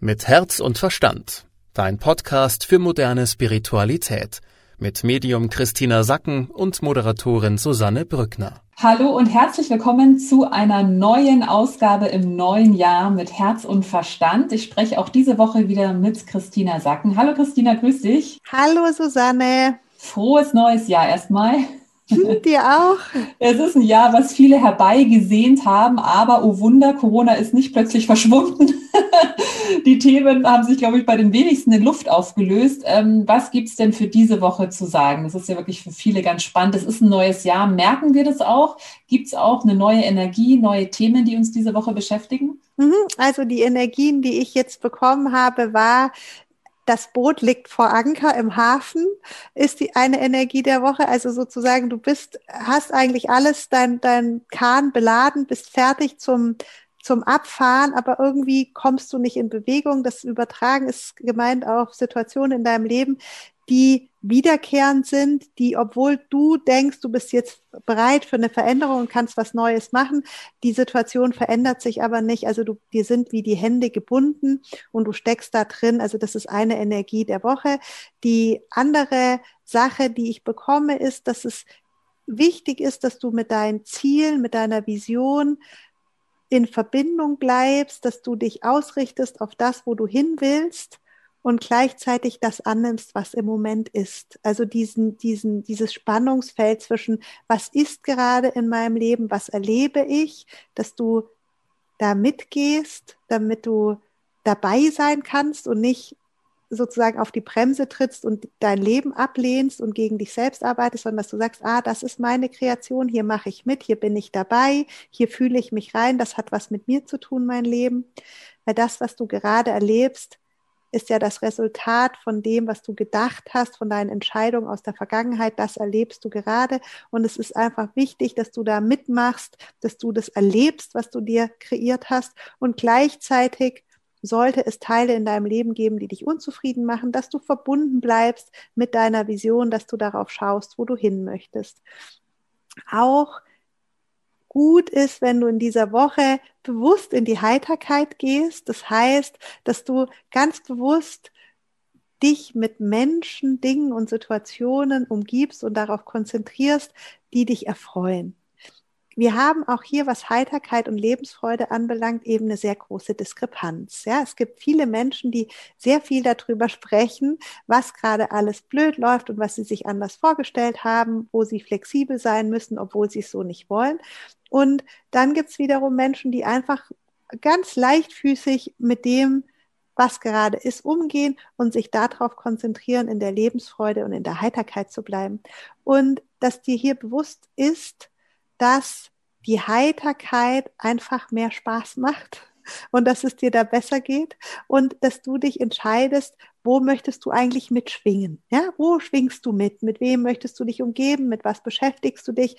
Mit Herz und Verstand. Dein Podcast für moderne Spiritualität. Mit Medium Christina Sacken und Moderatorin Susanne Brückner. Hallo und herzlich willkommen zu einer neuen Ausgabe im neuen Jahr mit Herz und Verstand. Ich spreche auch diese Woche wieder mit Christina Sacken. Hallo Christina, grüß dich. Hallo Susanne. Frohes neues Jahr erstmal. Hm, dir auch. Es ist ein Jahr, was viele herbeigesehnt haben, aber oh Wunder, Corona ist nicht plötzlich verschwunden. Die Themen haben sich, glaube ich, bei den wenigsten in Luft aufgelöst. Ähm, was gibt es denn für diese Woche zu sagen? Das ist ja wirklich für viele ganz spannend. Es ist ein neues Jahr. Merken wir das auch? Gibt es auch eine neue Energie, neue Themen, die uns diese Woche beschäftigen? Mhm. Also die Energien, die ich jetzt bekommen habe, war das Boot liegt vor Anker im Hafen, ist die eine Energie der Woche. Also sozusagen, du bist, hast eigentlich alles, dein, dein Kahn beladen, bist fertig zum, zum Abfahren, aber irgendwie kommst du nicht in Bewegung. Das Übertragen ist gemeint auf Situationen in deinem Leben, die wiederkehrend sind, die, obwohl du denkst, du bist jetzt bereit für eine Veränderung und kannst was Neues machen, die Situation verändert sich aber nicht. Also du, dir sind wie die Hände gebunden und du steckst da drin. Also das ist eine Energie der Woche. Die andere Sache, die ich bekomme, ist, dass es wichtig ist, dass du mit deinen Zielen, mit deiner Vision in Verbindung bleibst, dass du dich ausrichtest auf das, wo du hin willst und gleichzeitig das annimmst, was im Moment ist. Also diesen, diesen, dieses Spannungsfeld zwischen, was ist gerade in meinem Leben, was erlebe ich, dass du da mitgehst, damit du dabei sein kannst und nicht sozusagen auf die Bremse trittst und dein Leben ablehnst und gegen dich selbst arbeitest, sondern dass du sagst, ah, das ist meine Kreation, hier mache ich mit, hier bin ich dabei, hier fühle ich mich rein, das hat was mit mir zu tun, mein Leben. Weil das, was du gerade erlebst, ist ja das Resultat von dem, was du gedacht hast, von deinen Entscheidungen aus der Vergangenheit. Das erlebst du gerade. Und es ist einfach wichtig, dass du da mitmachst, dass du das erlebst, was du dir kreiert hast. Und gleichzeitig sollte es Teile in deinem Leben geben, die dich unzufrieden machen, dass du verbunden bleibst mit deiner Vision, dass du darauf schaust, wo du hin möchtest. Auch gut ist, wenn du in dieser Woche bewusst in die Heiterkeit gehst. Das heißt, dass du ganz bewusst dich mit Menschen, Dingen und Situationen umgibst und darauf konzentrierst, die dich erfreuen wir haben auch hier, was Heiterkeit und Lebensfreude anbelangt, eben eine sehr große Diskrepanz. Ja, es gibt viele Menschen, die sehr viel darüber sprechen, was gerade alles blöd läuft und was sie sich anders vorgestellt haben, wo sie flexibel sein müssen, obwohl sie es so nicht wollen. Und dann gibt es wiederum Menschen, die einfach ganz leichtfüßig mit dem, was gerade ist, umgehen und sich darauf konzentrieren, in der Lebensfreude und in der Heiterkeit zu bleiben. Und dass dir hier bewusst ist, dass die Heiterkeit einfach mehr Spaß macht und dass es dir da besser geht und dass du dich entscheidest, wo möchtest du eigentlich mitschwingen? Ja, wo schwingst du mit? Mit wem möchtest du dich umgeben? Mit was beschäftigst du dich?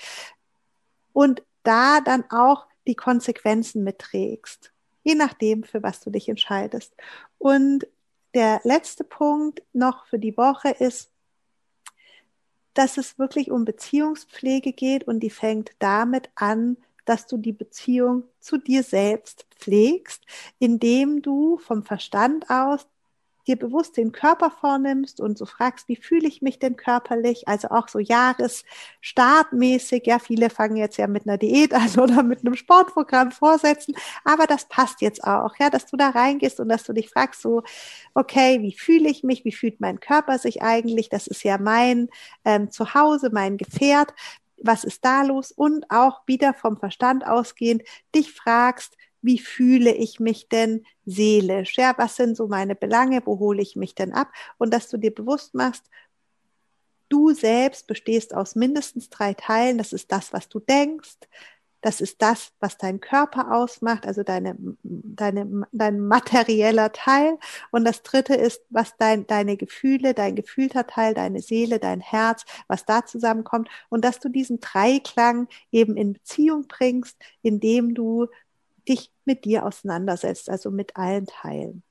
Und da dann auch die Konsequenzen mitträgst, je nachdem, für was du dich entscheidest. Und der letzte Punkt noch für die Woche ist, dass es wirklich um Beziehungspflege geht und die fängt damit an, dass du die Beziehung zu dir selbst pflegst, indem du vom Verstand aus dir bewusst den Körper vornimmst und so fragst, wie fühle ich mich denn körperlich? Also auch so Jahresstartmäßig. Ja, viele fangen jetzt ja mit einer Diät an oder mit einem Sportprogramm vorsetzen. Aber das passt jetzt auch, ja, dass du da reingehst und dass du dich fragst, so, okay, wie fühle ich mich? Wie fühlt mein Körper sich eigentlich? Das ist ja mein ähm, Zuhause, mein Gefährt. Was ist da los? Und auch wieder vom Verstand ausgehend dich fragst, wie fühle ich mich denn seelisch? Ja, was sind so meine Belange? Wo hole ich mich denn ab? Und dass du dir bewusst machst, du selbst bestehst aus mindestens drei Teilen. Das ist das, was du denkst. Das ist das, was dein Körper ausmacht, also deine, deine, dein materieller Teil. Und das dritte ist, was dein, deine Gefühle, dein gefühlter Teil, deine Seele, dein Herz, was da zusammenkommt. Und dass du diesen Dreiklang eben in Beziehung bringst, indem du dich mit dir auseinandersetzt, also mit allen Teilen.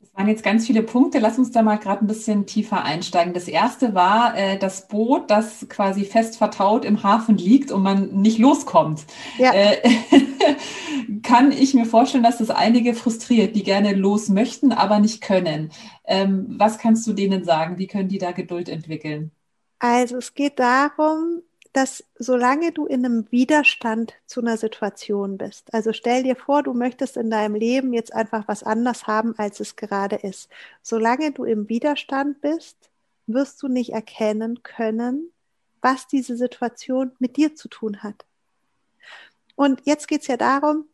Das waren jetzt ganz viele Punkte. Lass uns da mal gerade ein bisschen tiefer einsteigen. Das erste war äh, das Boot, das quasi fest vertaut im Hafen liegt und man nicht loskommt. Ja. Äh, kann ich mir vorstellen, dass das einige frustriert, die gerne los möchten, aber nicht können. Ähm, was kannst du denen sagen? Wie können die da Geduld entwickeln? Also es geht darum, dass solange du in einem Widerstand zu einer Situation bist, also stell dir vor, du möchtest in deinem Leben jetzt einfach was anders haben, als es gerade ist. Solange du im Widerstand bist, wirst du nicht erkennen können, was diese Situation mit dir zu tun hat. Und jetzt geht es ja darum,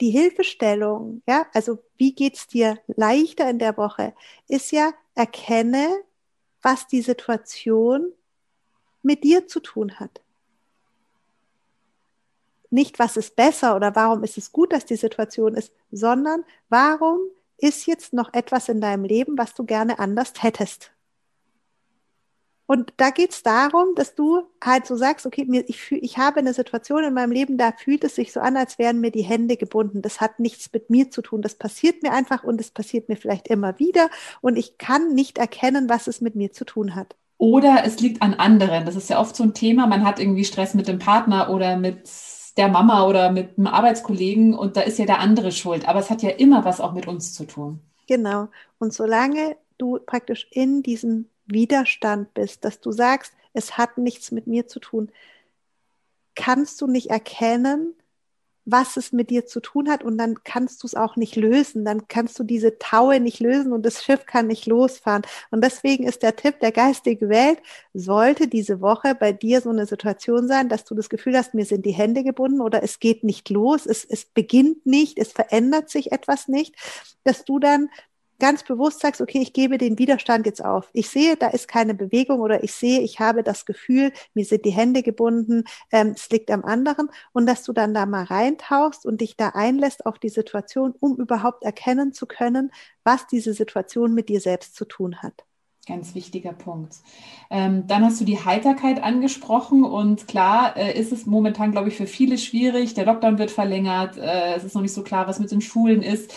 die Hilfestellung, ja, also wie geht's dir leichter in der Woche, ist ja, erkenne, was die Situation mit dir zu tun hat. Nicht, was ist besser oder warum ist es gut, dass die Situation ist, sondern warum ist jetzt noch etwas in deinem Leben, was du gerne anders hättest. Und da geht es darum, dass du halt so sagst, okay, mir, ich, ich habe eine Situation in meinem Leben, da fühlt es sich so an, als wären mir die Hände gebunden. Das hat nichts mit mir zu tun. Das passiert mir einfach und es passiert mir vielleicht immer wieder und ich kann nicht erkennen, was es mit mir zu tun hat. Oder es liegt an anderen. Das ist ja oft so ein Thema. Man hat irgendwie Stress mit dem Partner oder mit der Mama oder mit einem Arbeitskollegen und da ist ja der andere schuld. Aber es hat ja immer was auch mit uns zu tun. Genau. Und solange du praktisch in diesem Widerstand bist, dass du sagst, es hat nichts mit mir zu tun, kannst du nicht erkennen, was es mit dir zu tun hat und dann kannst du es auch nicht lösen. Dann kannst du diese Taue nicht lösen und das Schiff kann nicht losfahren. Und deswegen ist der Tipp der geistige Welt, sollte diese Woche bei dir so eine Situation sein, dass du das Gefühl hast, mir sind die Hände gebunden oder es geht nicht los, es, es beginnt nicht, es verändert sich etwas nicht, dass du dann ganz bewusst sagst, okay, ich gebe den Widerstand jetzt auf. Ich sehe, da ist keine Bewegung oder ich sehe, ich habe das Gefühl, mir sind die Hände gebunden, ähm, es liegt am anderen und dass du dann da mal reintauchst und dich da einlässt auf die Situation, um überhaupt erkennen zu können, was diese Situation mit dir selbst zu tun hat. Ganz wichtiger Punkt. Ähm, dann hast du die Heiterkeit angesprochen und klar äh, ist es momentan, glaube ich, für viele schwierig. Der Lockdown wird verlängert. Äh, es ist noch nicht so klar, was mit den Schulen ist.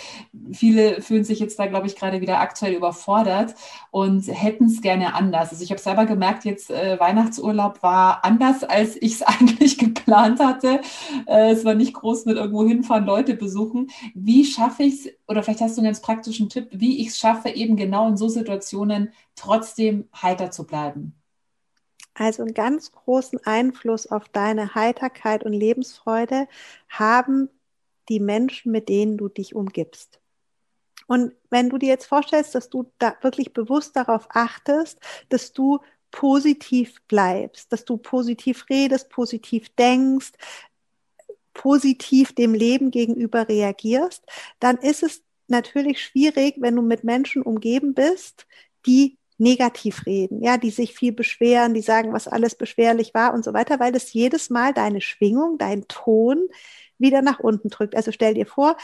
Viele fühlen sich jetzt da, glaube ich, gerade wieder aktuell überfordert und hätten es gerne anders. Also ich habe selber gemerkt, jetzt äh, Weihnachtsurlaub war anders, als ich es eigentlich geplant hatte. Äh, es war nicht groß mit irgendwo hinfahren, Leute besuchen. Wie schaffe ich es, oder vielleicht hast du einen ganz praktischen Tipp, wie ich es schaffe, eben genau in so Situationen trotzdem heiter zu bleiben? Also einen ganz großen Einfluss auf deine Heiterkeit und Lebensfreude haben die Menschen, mit denen du dich umgibst. Und wenn du dir jetzt vorstellst, dass du da wirklich bewusst darauf achtest, dass du positiv bleibst, dass du positiv redest, positiv denkst, positiv dem Leben gegenüber reagierst, dann ist es natürlich schwierig, wenn du mit Menschen umgeben bist, die negativ reden, ja, die sich viel beschweren, die sagen, was alles beschwerlich war und so weiter, weil das jedes Mal deine Schwingung, dein Ton wieder nach unten drückt. Also stell dir vor,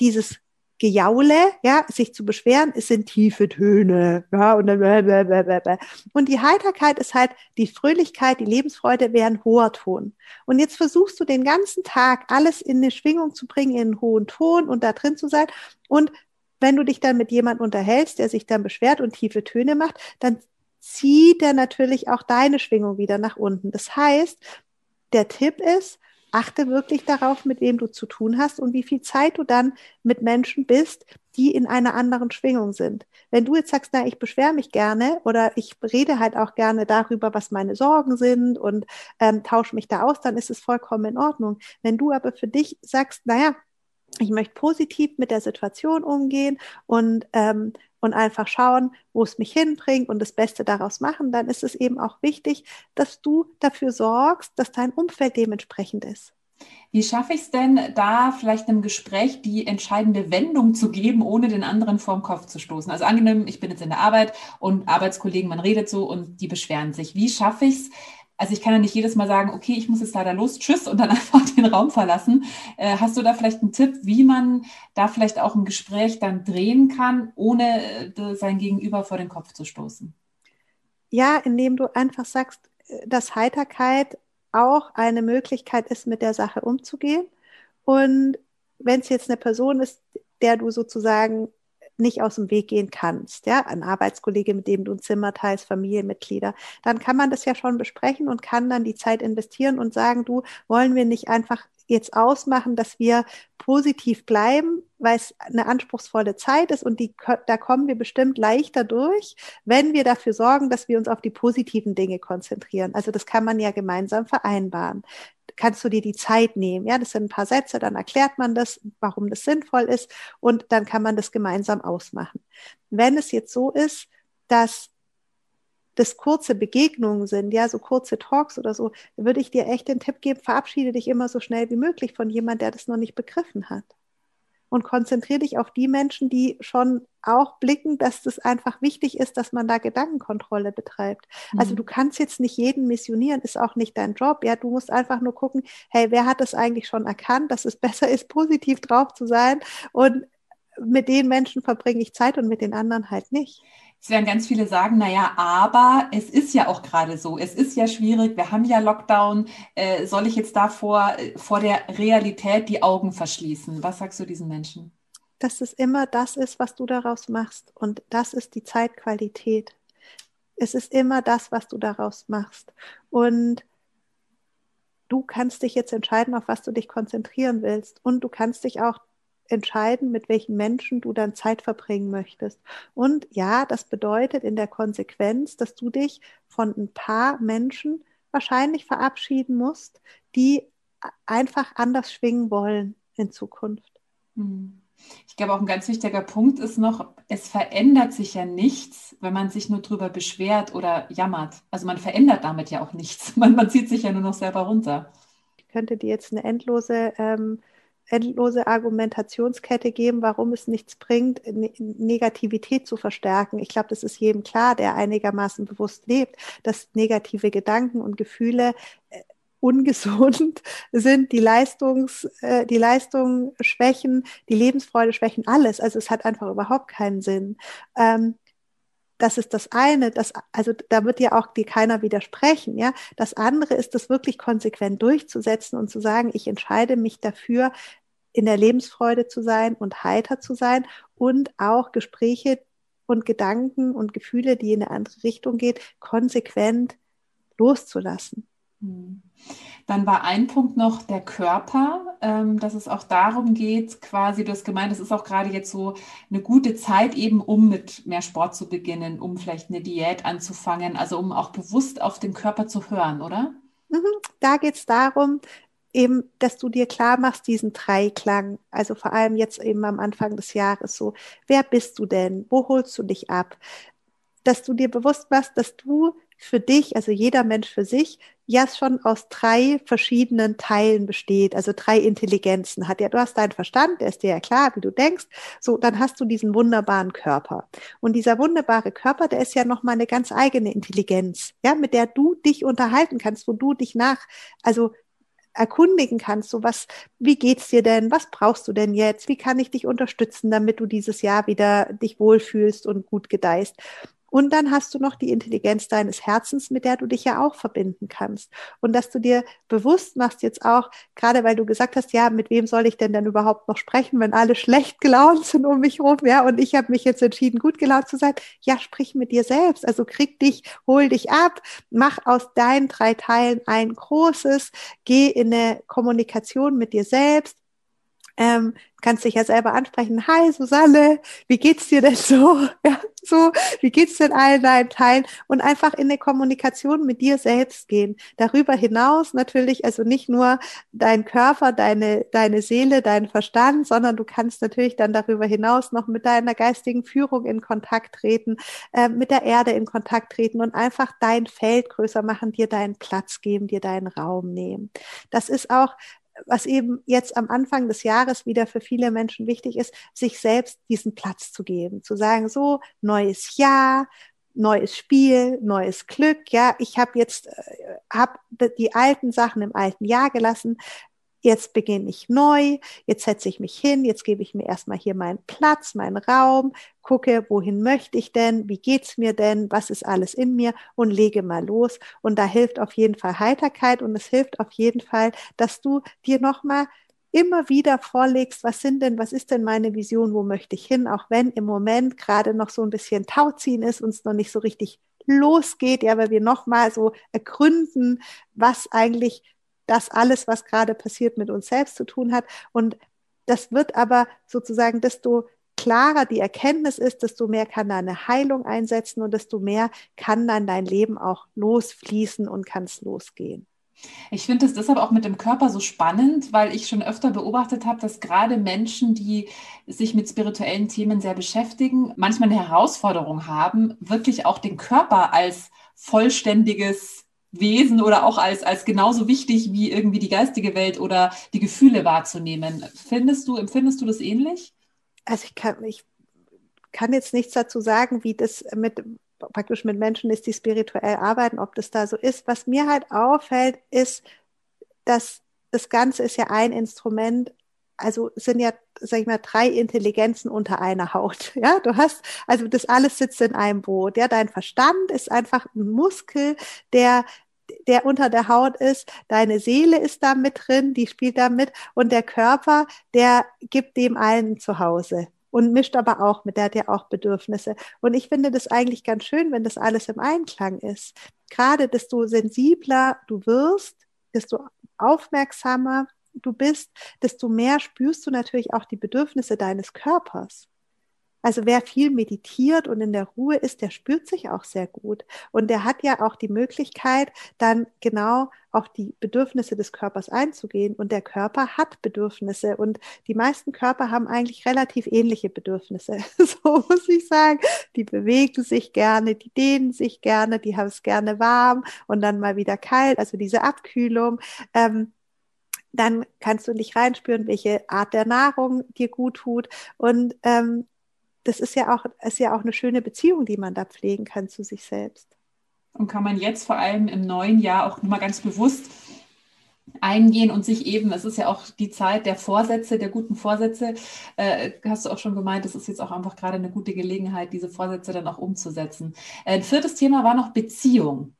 dieses Gejaule, ja, sich zu beschweren, es sind tiefe Töne, ja, und dann blablabla. und die Heiterkeit ist halt die Fröhlichkeit, die Lebensfreude wäre ein hoher Ton. Und jetzt versuchst du den ganzen Tag alles in eine Schwingung zu bringen, in einen hohen Ton und da drin zu sein und wenn du dich dann mit jemandem unterhältst, der sich dann beschwert und tiefe Töne macht, dann zieht er natürlich auch deine Schwingung wieder nach unten. Das heißt, der Tipp ist, achte wirklich darauf, mit wem du zu tun hast und wie viel Zeit du dann mit Menschen bist, die in einer anderen Schwingung sind. Wenn du jetzt sagst, na, ich beschwere mich gerne oder ich rede halt auch gerne darüber, was meine Sorgen sind und ähm, tausche mich da aus, dann ist es vollkommen in Ordnung. Wenn du aber für dich sagst, naja, ich möchte positiv mit der Situation umgehen und, ähm, und einfach schauen, wo es mich hinbringt und das Beste daraus machen, dann ist es eben auch wichtig, dass du dafür sorgst, dass dein Umfeld dementsprechend ist. Wie schaffe ich es denn, da vielleicht einem Gespräch die entscheidende Wendung zu geben, ohne den anderen vorm Kopf zu stoßen? Also angenommen, ich bin jetzt in der Arbeit und Arbeitskollegen, man redet so und die beschweren sich. Wie schaffe ich es, also ich kann ja nicht jedes Mal sagen, okay, ich muss jetzt leider los, tschüss und dann einfach den Raum verlassen. Äh, hast du da vielleicht einen Tipp, wie man da vielleicht auch ein Gespräch dann drehen kann, ohne äh, sein Gegenüber vor den Kopf zu stoßen? Ja, indem du einfach sagst, äh, dass Heiterkeit auch eine Möglichkeit ist, mit der Sache umzugehen. Und wenn es jetzt eine Person ist, der du sozusagen nicht aus dem Weg gehen kannst, ja, ein Arbeitskollege, mit dem du ein Zimmer teilst, Familienmitglieder, dann kann man das ja schon besprechen und kann dann die Zeit investieren und sagen, du, wollen wir nicht einfach jetzt ausmachen, dass wir positiv bleiben, weil es eine anspruchsvolle Zeit ist und die, da kommen wir bestimmt leichter durch, wenn wir dafür sorgen, dass wir uns auf die positiven Dinge konzentrieren. Also das kann man ja gemeinsam vereinbaren. Kannst du dir die Zeit nehmen? Ja, das sind ein paar Sätze, dann erklärt man das, warum das sinnvoll ist und dann kann man das gemeinsam ausmachen. Wenn es jetzt so ist, dass das kurze Begegnungen sind, ja, so kurze Talks oder so, würde ich dir echt den Tipp geben, verabschiede dich immer so schnell wie möglich von jemand, der das noch nicht begriffen hat. Und konzentriere dich auf die Menschen, die schon auch blicken, dass das einfach wichtig ist, dass man da Gedankenkontrolle betreibt. Also mhm. Also du kannst jetzt nicht jeden missionieren, ist auch nicht dein Job. Ja, du musst einfach nur gucken, hey, wer hat das eigentlich schon erkannt, dass es besser ist, positiv drauf zu sein und mit den Menschen verbringe ich Zeit und mit den anderen halt nicht. Es werden ganz viele sagen, naja, aber es ist ja auch gerade so. Es ist ja schwierig. Wir haben ja Lockdown. Äh, soll ich jetzt davor, vor der Realität die Augen verschließen? Was sagst du diesen Menschen? Dass es immer das ist, was du daraus machst. Und das ist die Zeitqualität. Es ist immer das, was du daraus machst. Und du kannst dich jetzt entscheiden, auf was du dich konzentrieren willst. Und du kannst dich auch entscheiden, mit welchen Menschen du dann Zeit verbringen möchtest. Und ja, das bedeutet in der Konsequenz, dass du dich von ein paar Menschen wahrscheinlich verabschieden musst, die einfach anders schwingen wollen in Zukunft. Hm. Ich glaube, auch ein ganz wichtiger Punkt ist noch, es verändert sich ja nichts, wenn man sich nur drüber beschwert oder jammert. Also man verändert damit ja auch nichts. Man, man zieht sich ja nur noch selber runter. Ich könnte dir jetzt eine endlose ähm, endlose Argumentationskette geben, warum es nichts bringt, ne-, Negativität zu verstärken. Ich glaube, das ist jedem klar, der einigermaßen bewusst lebt, dass negative Gedanken und Gefühle äh, ungesund sind, die Leistungs, äh, die Leistung schwächen, die Lebensfreude schwächen, alles. Also es hat einfach überhaupt keinen Sinn. Ähm, das ist das eine, das, also da wird ja auch dir keiner widersprechen, ja. Das andere ist, das wirklich konsequent durchzusetzen und zu sagen, ich entscheide mich dafür, in der Lebensfreude zu sein und heiter zu sein und auch Gespräche und Gedanken und Gefühle, die in eine andere Richtung gehen, konsequent loszulassen. Hm. Dann war ein Punkt noch der Körper, dass es auch darum geht, quasi, du hast gemeint, es ist auch gerade jetzt so eine gute Zeit eben, um mit mehr Sport zu beginnen, um vielleicht eine Diät anzufangen, also um auch bewusst auf den Körper zu hören, oder? Mhm. Da geht es darum, eben, dass du dir klar machst, diesen Dreiklang, also vor allem jetzt eben am Anfang des Jahres so, wer bist du denn? Wo holst du dich ab? Dass du dir bewusst machst, dass du für dich, also jeder Mensch für sich, ja schon aus drei verschiedenen Teilen besteht, also drei Intelligenzen hat. Ja, du hast deinen Verstand, der ist dir ja klar, wie du denkst. So, dann hast du diesen wunderbaren Körper. Und dieser wunderbare Körper, der ist ja nochmal eine ganz eigene Intelligenz, ja, mit der du dich unterhalten kannst, wo du dich nach, also erkundigen kannst, so was, wie geht's dir denn? Was brauchst du denn jetzt? Wie kann ich dich unterstützen, damit du dieses Jahr wieder dich wohlfühlst und gut gedeihst? Und dann hast du noch die Intelligenz deines Herzens, mit der du dich ja auch verbinden kannst. Und dass du dir bewusst machst jetzt auch, gerade weil du gesagt hast, ja, mit wem soll ich denn dann überhaupt noch sprechen, wenn alle schlecht gelaunt sind um mich rum, ja, und ich habe mich jetzt entschieden, gut gelaunt zu sein. Ja, sprich mit dir selbst. Also krieg dich, hol dich ab, mach aus deinen drei Teilen ein großes, geh in eine Kommunikation mit dir selbst ähm, kannst dich ja selber ansprechen. Hi Susanne, wie geht's dir denn so? Ja, so, wie geht's denn allen deinen Teilen? Und einfach in eine Kommunikation mit dir selbst gehen. Darüber hinaus natürlich, also nicht nur dein Körper, deine, deine Seele, dein Verstand, sondern du kannst natürlich dann darüber hinaus noch mit deiner geistigen Führung in Kontakt treten, äh, mit der Erde in Kontakt treten und einfach dein Feld größer machen, dir deinen Platz geben, dir deinen Raum nehmen. Das ist auch was eben jetzt am Anfang des Jahres wieder für viele Menschen wichtig ist, sich selbst diesen Platz zu geben, zu sagen, so, neues Jahr, neues Spiel, neues Glück. Ja, ich habe jetzt äh, hab die alten Sachen im alten Jahr gelassen jetzt beginne ich neu, jetzt setze ich mich hin, jetzt gebe ich mir erstmal hier meinen Platz, meinen Raum, gucke, wohin möchte ich denn, wie geht's mir denn, was ist alles in mir und lege mal los. Und da hilft auf jeden Fall Heiterkeit und es hilft auf jeden Fall, dass du dir nochmal immer wieder vorlegst, was sind denn, was ist denn meine Vision, wo möchte ich hin, auch wenn im Moment gerade noch so ein bisschen Tauziehen ist, uns noch nicht so richtig losgeht, ja, weil wir nochmal so ergründen, was eigentlich das alles, was gerade passiert, mit uns selbst zu tun hat. Und das wird aber sozusagen, desto klarer die Erkenntnis ist, desto mehr kann da eine Heilung einsetzen und desto mehr kann dann dein Leben auch losfließen und kann es losgehen. Ich finde es deshalb auch mit dem Körper so spannend, weil ich schon öfter beobachtet habe, dass gerade Menschen, die sich mit spirituellen Themen sehr beschäftigen, manchmal eine Herausforderung haben, wirklich auch den Körper als vollständiges Wesen oder auch als, als genauso wichtig wie irgendwie die geistige Welt oder die Gefühle wahrzunehmen. Findest du, empfindest du das ähnlich? Also ich kann, ich kann jetzt nichts dazu sagen, wie das mit praktisch mit Menschen ist, die spirituell arbeiten, ob das da so ist. Was mir halt auffällt, ist, dass das Ganze ist ja ein Instrument, also sind ja, sag ich mal, drei Intelligenzen unter einer Haut. Ja, du hast, also das alles sitzt in einem Boot. Ja, dein Verstand ist einfach ein Muskel, der der unter der Haut ist, deine Seele ist da mit drin, die spielt da mit und der Körper, der gibt dem allen zu Hause und mischt aber auch mit, der hat ja auch Bedürfnisse. Und ich finde das eigentlich ganz schön, wenn das alles im Einklang ist. Gerade desto sensibler du wirst, desto aufmerksamer du bist, desto mehr spürst du natürlich auch die Bedürfnisse deines Körpers. Also wer viel meditiert und in der Ruhe ist, der spürt sich auch sehr gut. Und der hat ja auch die Möglichkeit, dann genau auf die Bedürfnisse des Körpers einzugehen. Und der Körper hat Bedürfnisse. Und die meisten Körper haben eigentlich relativ ähnliche Bedürfnisse. So muss ich sagen. Die bewegen sich gerne, die dehnen sich gerne, die haben es gerne warm und dann mal wieder kalt. Also diese Abkühlung. Ähm, dann kannst du dich reinspüren, welche Art der Nahrung dir gut tut. Und ähm, das ist ja auch, ist ja auch eine schöne Beziehung, die man da pflegen kann zu sich selbst. Und kann man jetzt vor allem im neuen Jahr auch nochmal ganz bewusst eingehen und sich eben, es ist ja auch die Zeit der Vorsätze, der guten Vorsätze, äh, hast du auch schon gemeint, das ist jetzt auch einfach gerade eine gute Gelegenheit, diese Vorsätze dann auch umzusetzen. Äh, ein viertes Thema war noch Beziehung.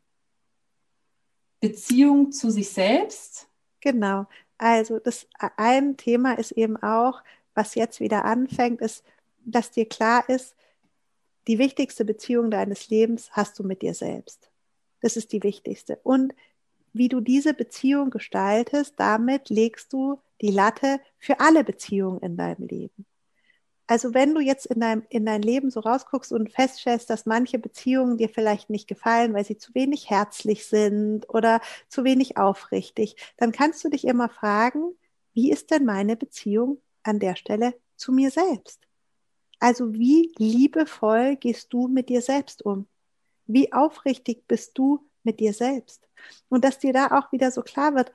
Beziehung zu sich selbst. Genau. Also das ein Thema ist eben auch, was jetzt wieder anfängt, ist dass dir klar ist, die wichtigste Beziehung deines Lebens hast du mit dir selbst. Das ist die wichtigste. Und wie du diese Beziehung gestaltest, damit legst du die Latte für alle Beziehungen in deinem Leben. Also wenn du jetzt in dein, in dein Leben so rausguckst und feststellst, dass manche Beziehungen dir vielleicht nicht gefallen, weil sie zu wenig herzlich sind oder zu wenig aufrichtig, dann kannst du dich immer fragen, wie ist denn meine Beziehung an der Stelle zu mir selbst? Also wie liebevoll gehst du mit dir selbst um? Wie aufrichtig bist du mit dir selbst? Und dass dir da auch wieder so klar wird,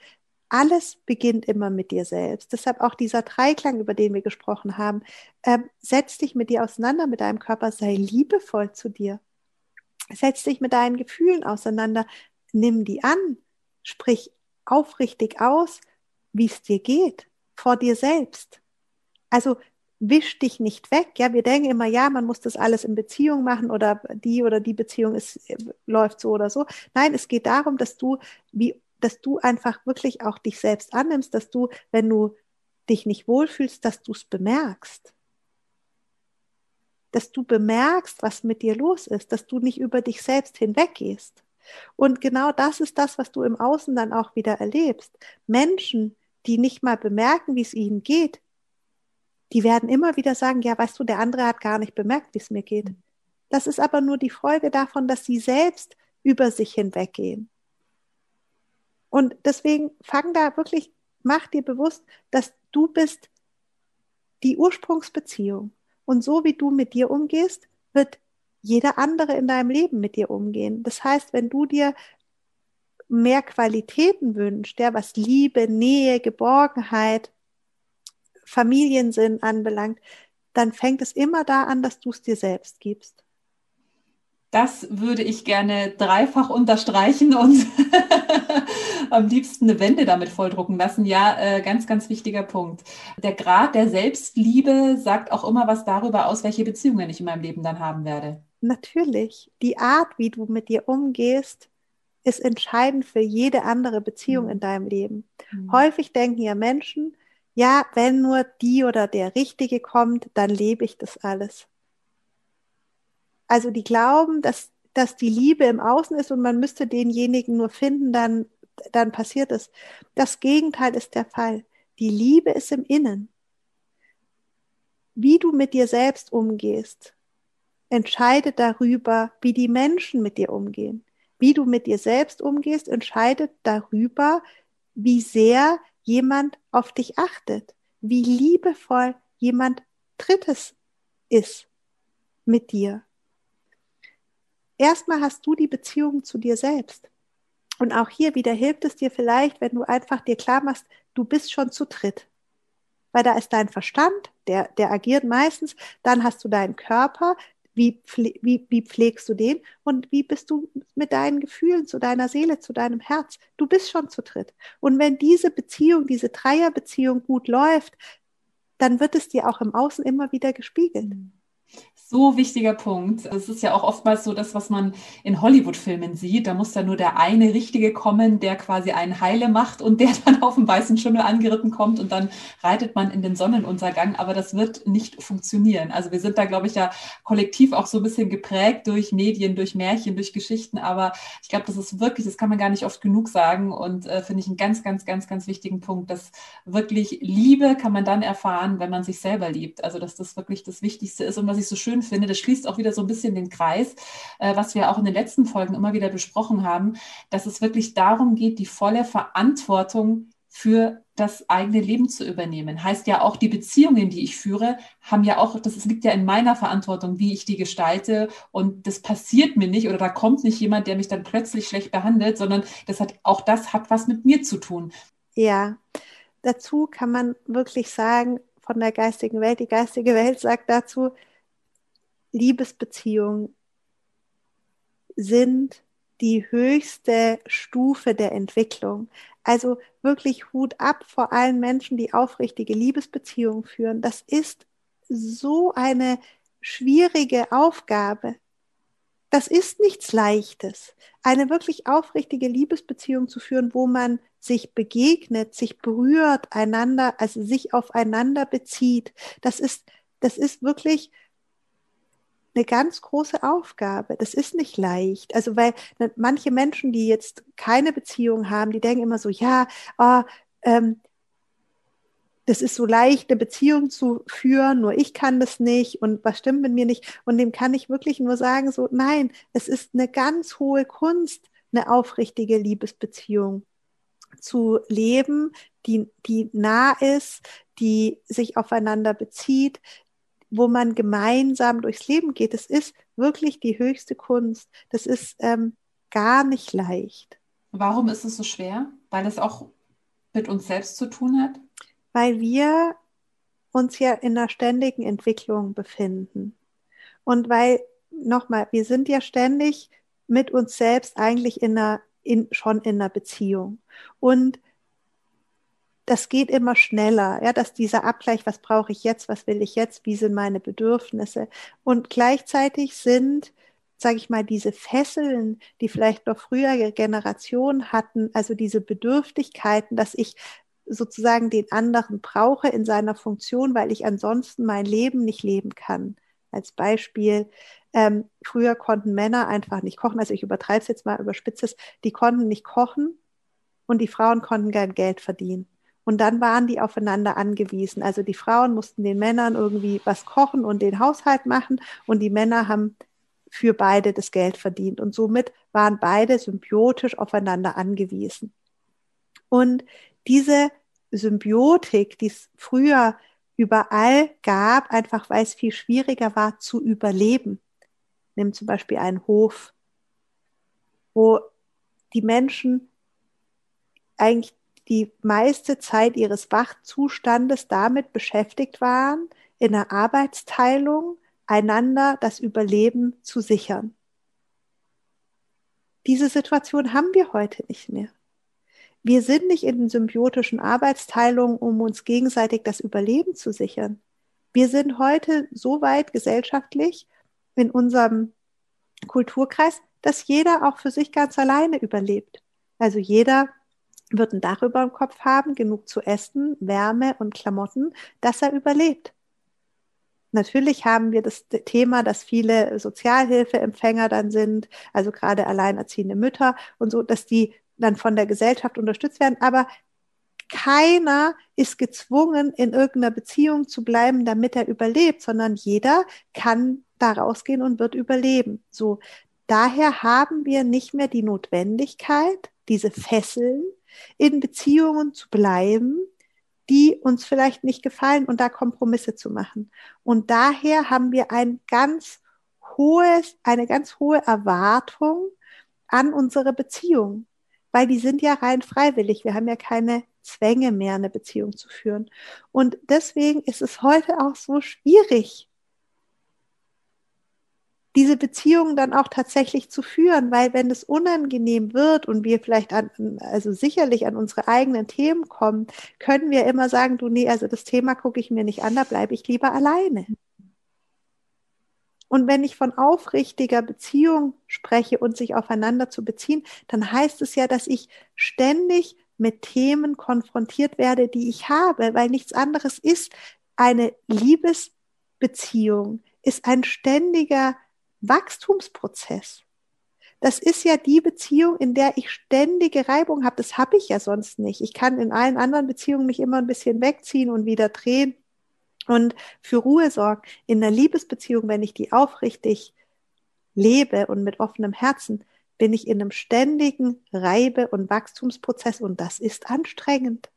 alles beginnt immer mit dir selbst. Deshalb auch dieser Dreiklang, über den wir gesprochen haben. Ähm, setz dich mit dir auseinander, mit deinem Körper, sei liebevoll zu dir. Setz dich mit deinen Gefühlen auseinander, nimm die an, sprich aufrichtig aus, wie es dir geht, vor dir selbst. Also wisch dich nicht weg. Ja, wir denken immer, ja, man muss das alles in Beziehung machen oder die oder die Beziehung ist, läuft so oder so. Nein, es geht darum, dass du, wie, dass du einfach wirklich auch dich selbst annimmst, dass du, wenn du dich nicht wohlfühlst, dass du es bemerkst. Dass du bemerkst, was mit dir los ist, dass du nicht über dich selbst hinweggehst. Und genau das ist das, was du im Außen dann auch wieder erlebst. Menschen, die nicht mal bemerken, wie es ihnen geht, die werden immer wieder sagen, ja, weißt du, der andere hat gar nicht bemerkt, wie es mir geht. Das ist aber nur die Folge davon, dass sie selbst über sich hinweggehen. Und deswegen fang da wirklich, mach dir bewusst, dass du bist die Ursprungsbeziehung. Und so wie du mit dir umgehst, wird jeder andere in deinem Leben mit dir umgehen. Das heißt, wenn du dir mehr Qualitäten wünschst, ja, was Liebe, Nähe, Geborgenheit, Familiensinn anbelangt, dann fängt es immer da an, dass du es dir selbst gibst. Das würde ich gerne dreifach unterstreichen und am liebsten eine Wende damit volldrucken lassen. Ja, äh, ganz, ganz wichtiger Punkt. Der Grad der Selbstliebe sagt auch immer was darüber aus, welche Beziehungen ich in meinem Leben dann haben werde. Natürlich. Die Art, wie du mit dir umgehst, ist entscheidend für jede andere Beziehung mhm. in deinem Leben. Mhm. Häufig denken ja Menschen, ja, wenn nur die oder der Richtige kommt, dann lebe ich das alles. Also die glauben, dass, dass die Liebe im Außen ist und man müsste denjenigen nur finden, dann, dann passiert es. Das Gegenteil ist der Fall. Die Liebe ist im Innen. Wie du mit dir selbst umgehst, entscheidet darüber, wie die Menschen mit dir umgehen. Wie du mit dir selbst umgehst, entscheidet darüber, wie sehr jemand auf dich achtet, wie liebevoll jemand Drittes ist mit dir. Erstmal hast du die Beziehung zu dir selbst. Und auch hier wieder hilft es dir vielleicht, wenn du einfach dir klar machst, du bist schon zu dritt. Weil da ist dein Verstand, der, der agiert meistens, dann hast du deinen Körper, wie, wie, wie pflegst du den und wie bist du mit deinen Gefühlen, zu deiner Seele, zu deinem Herz? Du bist schon zu dritt. Und wenn diese Beziehung, diese Dreierbeziehung gut läuft, dann wird es dir auch im Außen immer wieder gespiegelt. Mhm. So wichtiger Punkt. Es ist ja auch oftmals so das, was man in Hollywood-Filmen sieht. Da muss da nur der eine Richtige kommen, der quasi einen Heile macht und der dann auf dem weißen Schimmel angeritten kommt und dann reitet man in den Sonnenuntergang. Aber das wird nicht funktionieren. Also wir sind da, glaube ich, ja kollektiv auch so ein bisschen geprägt durch Medien, durch Märchen, durch Geschichten. Aber ich glaube, das ist wirklich, das kann man gar nicht oft genug sagen und äh, finde ich einen ganz, ganz, ganz, ganz wichtigen Punkt, dass wirklich Liebe kann man dann erfahren, wenn man sich selber liebt. Also dass das wirklich das Wichtigste ist und was ich so schön finde, das schließt auch wieder so ein bisschen den Kreis, äh, was wir auch in den letzten Folgen immer wieder besprochen haben, dass es wirklich darum geht, die volle Verantwortung für das eigene Leben zu übernehmen. Heißt ja auch, die Beziehungen, die ich führe, haben ja auch, das liegt ja in meiner Verantwortung, wie ich die gestalte. Und das passiert mir nicht oder da kommt nicht jemand, der mich dann plötzlich schlecht behandelt, sondern das hat, auch das hat was mit mir zu tun. Ja, dazu kann man wirklich sagen, von der geistigen Welt, die geistige Welt sagt dazu, Liebesbeziehungen sind die höchste Stufe der Entwicklung. Also wirklich Hut ab vor allen Menschen, die aufrichtige Liebesbeziehungen führen. Das ist so eine schwierige Aufgabe. Das ist nichts Leichtes. Eine wirklich aufrichtige Liebesbeziehung zu führen, wo man sich begegnet, sich berührt, einander, also sich aufeinander bezieht. Das ist, das ist wirklich eine ganz große Aufgabe. Das ist nicht leicht. Also weil ne, manche Menschen, die jetzt keine Beziehung haben, die denken immer so, ja, oh, ähm, das ist so leicht, eine Beziehung zu führen, nur ich kann das nicht und was stimmt mit mir nicht. Und dem kann ich wirklich nur sagen, so, nein, es ist eine ganz hohe Kunst, eine aufrichtige Liebesbeziehung zu leben, die, die nah ist, die sich aufeinander bezieht, wo man gemeinsam durchs Leben geht. Das ist wirklich die höchste Kunst. Das ist ähm, gar nicht leicht. Warum ist es so schwer? Weil es auch mit uns selbst zu tun hat? Weil wir uns ja in einer ständigen Entwicklung befinden. Und weil, nochmal, wir sind ja ständig mit uns selbst eigentlich in einer, in, schon in einer Beziehung. Und das geht immer schneller, ja, dass dieser Abgleich, was brauche ich jetzt, was will ich jetzt, wie sind meine Bedürfnisse und gleichzeitig sind, sage ich mal, diese Fesseln, die vielleicht noch frühere Generationen hatten, also diese Bedürftigkeiten, dass ich sozusagen den anderen brauche in seiner Funktion, weil ich ansonsten mein Leben nicht leben kann. Als Beispiel, ähm, früher konnten Männer einfach nicht kochen, also ich übertreibe es jetzt mal, überspitze es, die konnten nicht kochen und die Frauen konnten kein Geld verdienen. Und dann waren die aufeinander angewiesen. Also die Frauen mussten den Männern irgendwie was kochen und den Haushalt machen und die Männer haben für beide das Geld verdient. Und somit waren beide symbiotisch aufeinander angewiesen. Und diese Symbiotik, die es früher überall gab, einfach weil es viel schwieriger war zu überleben. Nimm zum Beispiel einen Hof, wo die Menschen eigentlich die meiste Zeit ihres Wachzustandes damit beschäftigt waren, in der Arbeitsteilung einander das Überleben zu sichern. Diese Situation haben wir heute nicht mehr. Wir sind nicht in symbiotischen Arbeitsteilungen, um uns gegenseitig das Überleben zu sichern. Wir sind heute so weit gesellschaftlich in unserem Kulturkreis, dass jeder auch für sich ganz alleine überlebt. Also jeder wird ein Dach über dem Kopf haben, genug zu essen, Wärme und Klamotten, dass er überlebt. Natürlich haben wir das Thema, dass viele Sozialhilfeempfänger dann sind, also gerade alleinerziehende Mütter und so, dass die dann von der Gesellschaft unterstützt werden. Aber keiner ist gezwungen, in irgendeiner Beziehung zu bleiben, damit er überlebt, sondern jeder kann da rausgehen und wird überleben. So. Daher haben wir nicht mehr die Notwendigkeit, diese Fesseln in Beziehungen zu bleiben, die uns vielleicht nicht gefallen und da Kompromisse zu machen. Und daher haben wir ein ganz hohes, eine ganz hohe Erwartung an unsere Beziehung, weil die sind ja rein freiwillig. Wir haben ja keine Zwänge mehr, eine Beziehung zu führen. Und deswegen ist es heute auch so schwierig, diese Beziehungen dann auch tatsächlich zu führen, weil wenn es unangenehm wird und wir vielleicht an, also sicherlich an unsere eigenen Themen kommen, können wir immer sagen, du nee, also das Thema gucke ich mir nicht an, da bleibe ich lieber alleine. Und wenn ich von aufrichtiger Beziehung spreche und sich aufeinander zu beziehen, dann heißt es ja, dass ich ständig mit Themen konfrontiert werde, die ich habe, weil nichts anderes ist eine Liebesbeziehung, ist ein ständiger Wachstumsprozess. Das ist ja die Beziehung, in der ich ständige Reibung habe. Das habe ich ja sonst nicht. Ich kann in allen anderen Beziehungen mich immer ein bisschen wegziehen und wieder drehen und für Ruhe sorgen. In einer Liebesbeziehung, wenn ich die aufrichtig lebe und mit offenem Herzen, bin ich in einem ständigen Reibe- und Wachstumsprozess und das ist anstrengend.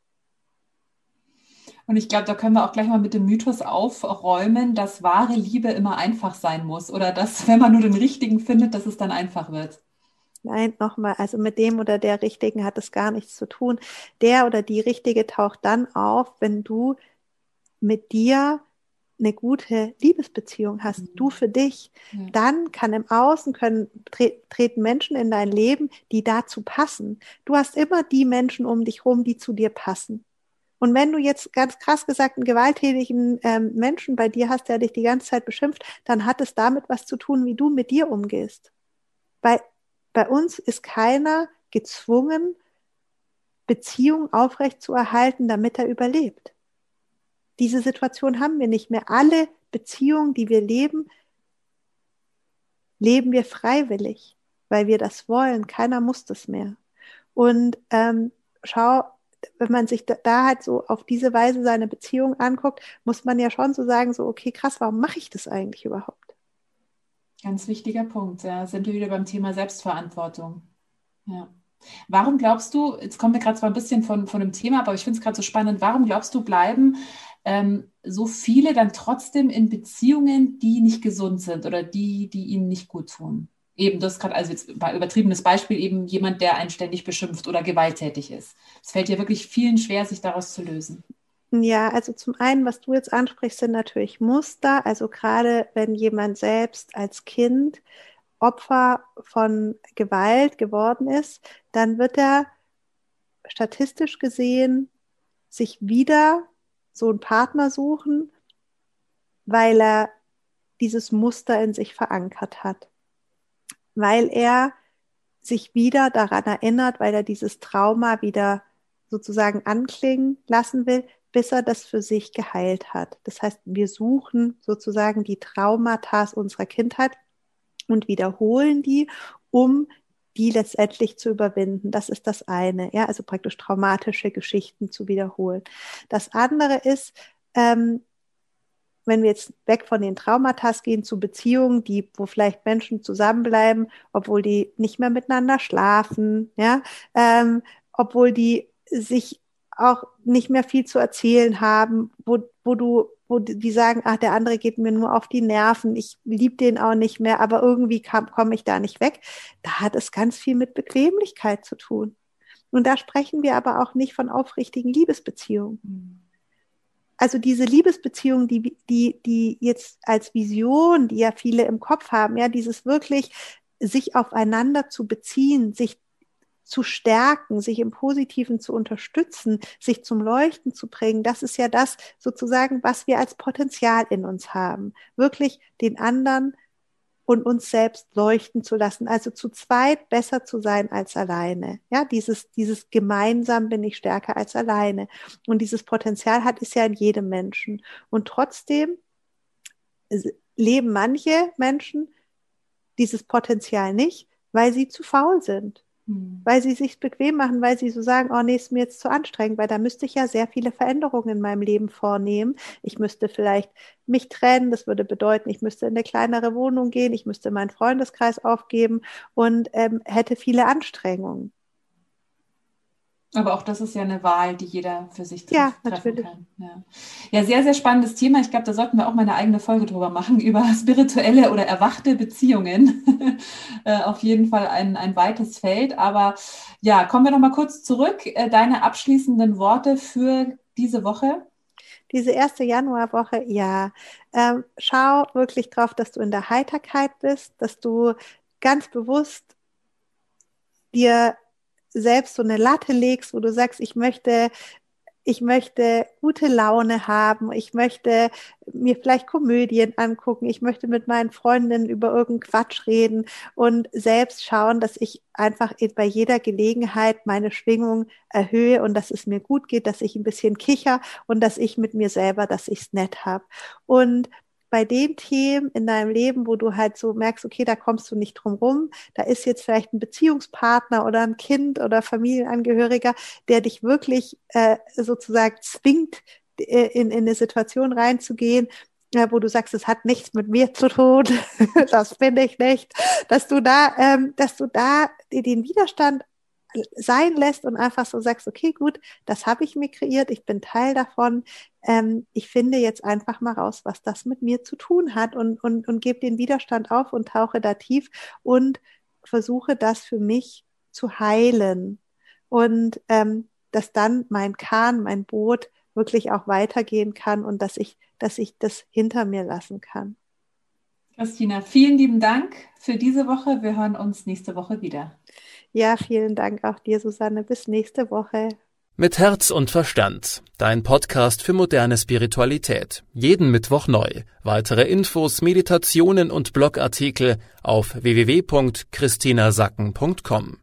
Und ich glaube, da können wir auch gleich mal mit dem Mythos aufräumen, dass wahre Liebe immer einfach sein muss oder dass, wenn man nur den Richtigen findet, dass es dann einfach wird. Nein, nochmal, also mit dem oder der Richtigen hat es gar nichts zu tun. Der oder die Richtige taucht dann auf, wenn du mit dir eine gute Liebesbeziehung hast, mhm. du für dich, ja. dann kann im Außen können tre treten Menschen in dein Leben, die dazu passen. Du hast immer die Menschen um dich rum, die zu dir passen. Und wenn du jetzt ganz krass gesagt einen gewalttätigen ähm, Menschen bei dir hast, der dich die ganze Zeit beschimpft, dann hat es damit was zu tun, wie du mit dir umgehst. Bei, bei uns ist keiner gezwungen, Beziehung aufrecht zu erhalten, damit er überlebt. Diese Situation haben wir nicht mehr. Alle Beziehungen, die wir leben, leben wir freiwillig, weil wir das wollen. Keiner muss das mehr. Und ähm, schau, wenn man sich da, da halt so auf diese Weise seine Beziehung anguckt, muss man ja schon so sagen, so, okay, krass, warum mache ich das eigentlich überhaupt? Ganz wichtiger Punkt. Ja, sind wir wieder beim Thema Selbstverantwortung. Ja. Warum glaubst du, jetzt kommen wir gerade zwar ein bisschen von, von dem Thema, aber ich finde es gerade so spannend, warum glaubst du, bleiben ähm, so viele dann trotzdem in Beziehungen, die nicht gesund sind oder die, die ihnen nicht gut tun? Eben das gerade, also jetzt bei übertriebenes Beispiel, eben jemand, der einen ständig beschimpft oder gewalttätig ist. Es fällt ja wirklich vielen schwer, sich daraus zu lösen. Ja, also zum einen, was du jetzt ansprichst, sind natürlich Muster. Also gerade wenn jemand selbst als Kind Opfer von Gewalt geworden ist, dann wird er statistisch gesehen sich wieder so einen Partner suchen, weil er dieses Muster in sich verankert hat weil er sich wieder daran erinnert, weil er dieses Trauma wieder sozusagen anklingen lassen will, bis er das für sich geheilt hat. Das heißt, wir suchen sozusagen die Traumata unserer Kindheit und wiederholen die, um die letztendlich zu überwinden. Das ist das eine, ja, also praktisch traumatische Geschichten zu wiederholen. Das andere ist, ähm, wenn wir jetzt weg von den Traumata gehen zu Beziehungen, die, wo vielleicht Menschen zusammenbleiben, obwohl die nicht mehr miteinander schlafen, ja, ähm, obwohl die sich auch nicht mehr viel zu erzählen haben, wo, wo du, wo die sagen, ach, der andere geht mir nur auf die Nerven, ich liebe den auch nicht mehr, aber irgendwie komme ich da nicht weg. Da hat es ganz viel mit Bequemlichkeit zu tun. Und da sprechen wir aber auch nicht von aufrichtigen Liebesbeziehungen. Also diese Liebesbeziehung, die, die, die jetzt als Vision, die ja viele im Kopf haben, ja, dieses wirklich sich aufeinander zu beziehen, sich zu stärken, sich im Positiven zu unterstützen, sich zum Leuchten zu bringen, das ist ja das sozusagen, was wir als Potenzial in uns haben. Wirklich den anderen und uns selbst leuchten zu lassen. Also zu zweit besser zu sein als alleine. Ja, dieses, dieses gemeinsam bin ich stärker als alleine. Und dieses Potenzial hat es ja in jedem Menschen. Und trotzdem leben manche Menschen dieses Potenzial nicht, weil sie zu faul sind. Hm. Weil sie sich bequem machen, weil sie so sagen, oh nee, ist mir jetzt zu anstrengend, weil da müsste ich ja sehr viele Veränderungen in meinem Leben vornehmen. Ich müsste vielleicht mich trennen, das würde bedeuten, ich müsste in eine kleinere Wohnung gehen, ich müsste meinen Freundeskreis aufgeben und ähm, hätte viele Anstrengungen. Aber auch das ist ja eine Wahl, die jeder für sich ja, treffen natürlich. kann. Ja. ja, sehr, sehr spannendes Thema. Ich glaube, da sollten wir auch mal eine eigene Folge drüber machen, über spirituelle oder erwachte Beziehungen. Äh, auf jeden Fall ein, ein weites Feld. Aber ja, kommen wir noch mal kurz zurück. Äh, deine abschließenden Worte für diese Woche? Diese erste Januarwoche, ja. Ähm, schau wirklich drauf, dass du in der Heiterkeit bist, dass du ganz bewusst dir selbst so eine Latte legst, wo du sagst, ich möchte ich möchte gute Laune haben, ich möchte mir vielleicht Komödien angucken, ich möchte mit meinen Freundinnen über irgendeinen Quatsch reden und selbst schauen, dass ich einfach bei jeder Gelegenheit meine Schwingung erhöhe und dass es mir gut geht, dass ich ein bisschen kicher und dass ich mit mir selber, dass ich es nett habe. Und bei den Themen in deinem Leben, wo du halt so merkst, okay, da kommst du nicht drum rum, da ist jetzt vielleicht ein Beziehungspartner oder ein Kind oder Familienangehöriger, der dich wirklich äh, sozusagen zwingt, äh, in, in eine Situation reinzugehen, äh, wo du sagst, es hat nichts mit mir zu tun, das bin ich nicht, dass du da, ähm, dass du da den Widerstand sein lässt und einfach so sagst, okay, gut, das habe ich mir kreiert, ich bin Teil davon. Ähm, ich finde jetzt einfach mal raus, was das mit mir zu tun hat und, und, und gebe den Widerstand auf und tauche da tief und versuche das für mich zu heilen. Und ähm, dass dann mein Kahn, mein Boot wirklich auch weitergehen kann und dass ich, dass ich das hinter mir lassen kann. Christina, vielen lieben Dank für diese Woche. Wir hören uns nächste Woche wieder. Ja, vielen Dank auch dir, Susanne. Bis nächste Woche. Mit Herz und Verstand. Dein Podcast für moderne Spiritualität. Jeden Mittwoch neu. Weitere Infos, Meditationen und Blogartikel auf www.christinasacken.com.